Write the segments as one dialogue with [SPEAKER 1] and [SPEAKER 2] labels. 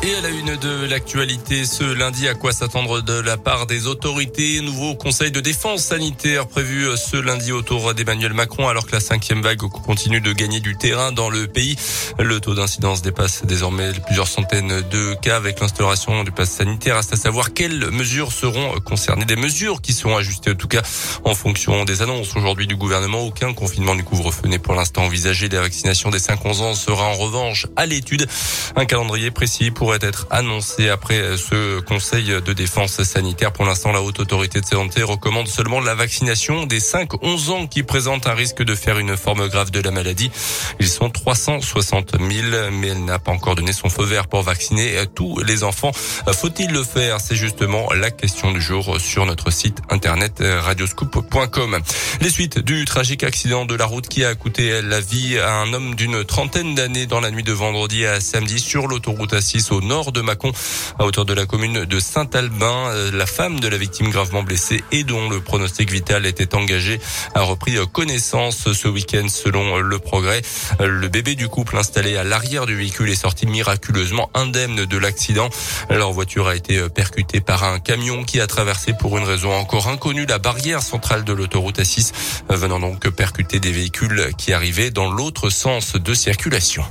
[SPEAKER 1] Et à la une de l'actualité ce lundi, à quoi s'attendre de la part des autorités? Nouveau conseil de défense sanitaire prévu ce lundi autour d'Emmanuel Macron alors que la cinquième vague continue de gagner du terrain dans le pays. Le taux d'incidence dépasse désormais plusieurs centaines de cas avec l'instauration du pass sanitaire. Reste à savoir quelles mesures seront concernées. Des mesures qui seront ajustées en tout cas en fonction des annonces aujourd'hui du gouvernement. Aucun confinement du couvre-feu n'est pour l'instant envisagé. La vaccination des 5-11 ans sera en revanche à l'étude. Un calendrier précis pour pourrait être annoncé après ce conseil de défense sanitaire. Pour l'instant, la haute autorité de santé recommande seulement la vaccination des 5-11 ans qui présentent un risque de faire une forme grave de la maladie. Ils sont 360 000, mais elle n'a pas encore donné son feu vert pour vacciner tous les enfants. Faut-il le faire? C'est justement la question du jour sur notre site internet radioscoop.com. Les suites du tragique accident de la route qui a coûté la vie à un homme d'une trentaine d'années dans la nuit de vendredi à samedi sur l'autoroute A6 au nord de Mâcon, à hauteur de la commune de Saint-Albin. Euh, la femme de la victime gravement blessée et dont le pronostic vital était engagé a repris connaissance ce week-end selon le progrès. Le bébé du couple installé à l'arrière du véhicule est sorti miraculeusement indemne de l'accident. Leur voiture a été percutée par un camion qui a traversé pour une raison encore inconnue la barrière centrale de l'autoroute A6, venant donc percuter des véhicules qui arrivaient dans l'autre sens de circulation.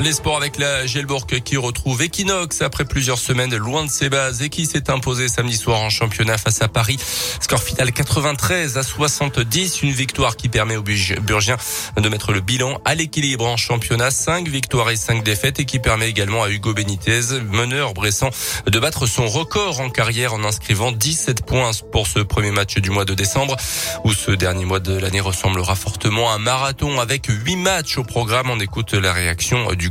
[SPEAKER 1] Les sports avec la Gelbourg qui retrouve Equinox après plusieurs semaines loin de ses bases et qui s'est imposé samedi soir en championnat face à Paris. Score final 93 à 70, une victoire qui permet aux Burgiens de mettre le bilan à l'équilibre en championnat. 5 victoires et 5 défaites et qui permet également à Hugo Benitez, meneur Bressan, de battre son record en carrière en inscrivant 17 points pour ce premier match du mois de décembre où ce dernier mois de l'année ressemblera fortement à un marathon avec 8 matchs au programme. On écoute la réaction du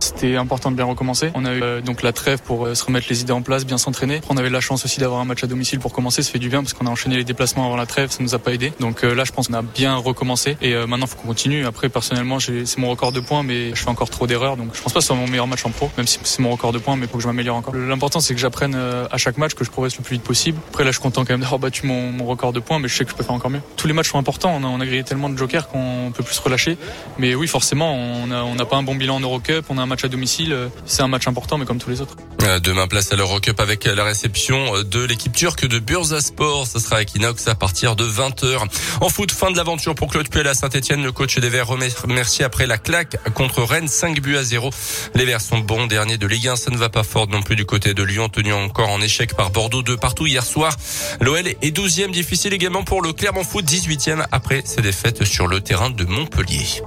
[SPEAKER 2] C'était important de bien recommencer. On a eu euh, donc la trêve pour euh, se remettre les idées en place, bien s'entraîner. On avait la chance aussi d'avoir un match à domicile pour commencer. Ça fait du bien parce qu'on a enchaîné les déplacements avant la trêve. Ça nous a pas aidé. Donc euh, là, je pense qu'on a bien recommencé. Et maintenant, faut qu'on continue. Après, personnellement, c'est mon record de points, mais je fais encore trop d'erreurs. Donc je pense pas que ce soit mon meilleur match en pro, même si c'est mon record de points, mais faut que je m'améliore encore. L'important, c'est que j'apprenne à chaque match, que je progresse le plus vite possible. Après, là, je suis content quand même d'avoir battu mon, record de points, mais je sais que je peux faire encore mieux. Tous les matchs sont importants. On a, on a grillé tellement de jokers qu'on peut plus se relâcher. Mais oui, forcément, on n'a pas un bon bilan en Eurocup, on a un match à domicile, c'est un match important, mais comme tous les autres.
[SPEAKER 1] Euh, demain, place à l'Eurocup avec la réception de l'équipe turque de Bursaspor. Ce sera à Equinox à partir de 20h. En foot, fin de l'aventure pour Claude Puel à Saint-Etienne. Le coach des Verts remercie après la claque contre Rennes, 5 buts à 0. Les Verts sont bons derniers de Ligue 1. Ça ne va pas fort non plus du côté de Lyon, tenu encore en échec par Bordeaux de partout hier soir. L'OL est 12e, difficile également pour le Clermont Foot, 18e après ses défaites sur le terrain de Montpellier.